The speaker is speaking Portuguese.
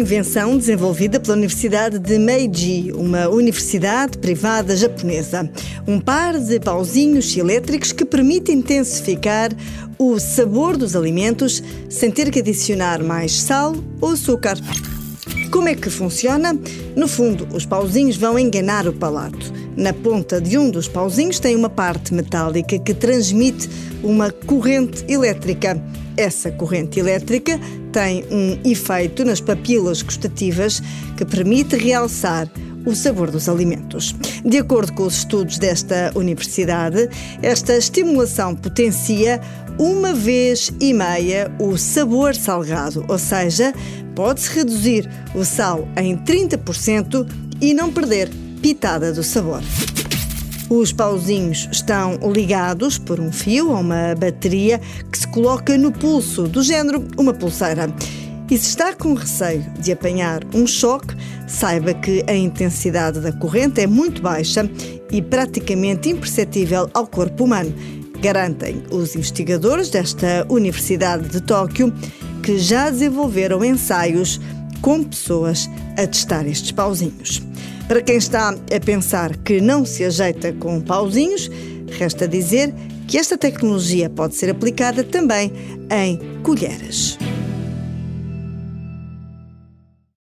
invenção desenvolvida pela Universidade de Meiji, uma universidade privada japonesa. Um par de pauzinhos elétricos que permite intensificar o sabor dos alimentos sem ter que adicionar mais sal ou açúcar. Como é que funciona? No fundo, os pauzinhos vão enganar o palato. Na ponta de um dos pauzinhos tem uma parte metálica que transmite uma corrente elétrica. Essa corrente elétrica tem um efeito nas papilas gustativas que permite realçar o sabor dos alimentos. De acordo com os estudos desta universidade, esta estimulação potencia uma vez e meia o sabor salgado, ou seja, pode-se reduzir o sal em 30% e não perder pitada do sabor. Os pauzinhos estão ligados por um fio a uma bateria que se coloca no pulso, do género uma pulseira. E se está com receio de apanhar um choque, saiba que a intensidade da corrente é muito baixa e praticamente imperceptível ao corpo humano. Garantem os investigadores desta Universidade de Tóquio que já desenvolveram ensaios com pessoas a testar estes pauzinhos. Para quem está a pensar que não se ajeita com pauzinhos, resta dizer que esta tecnologia pode ser aplicada também em colheres.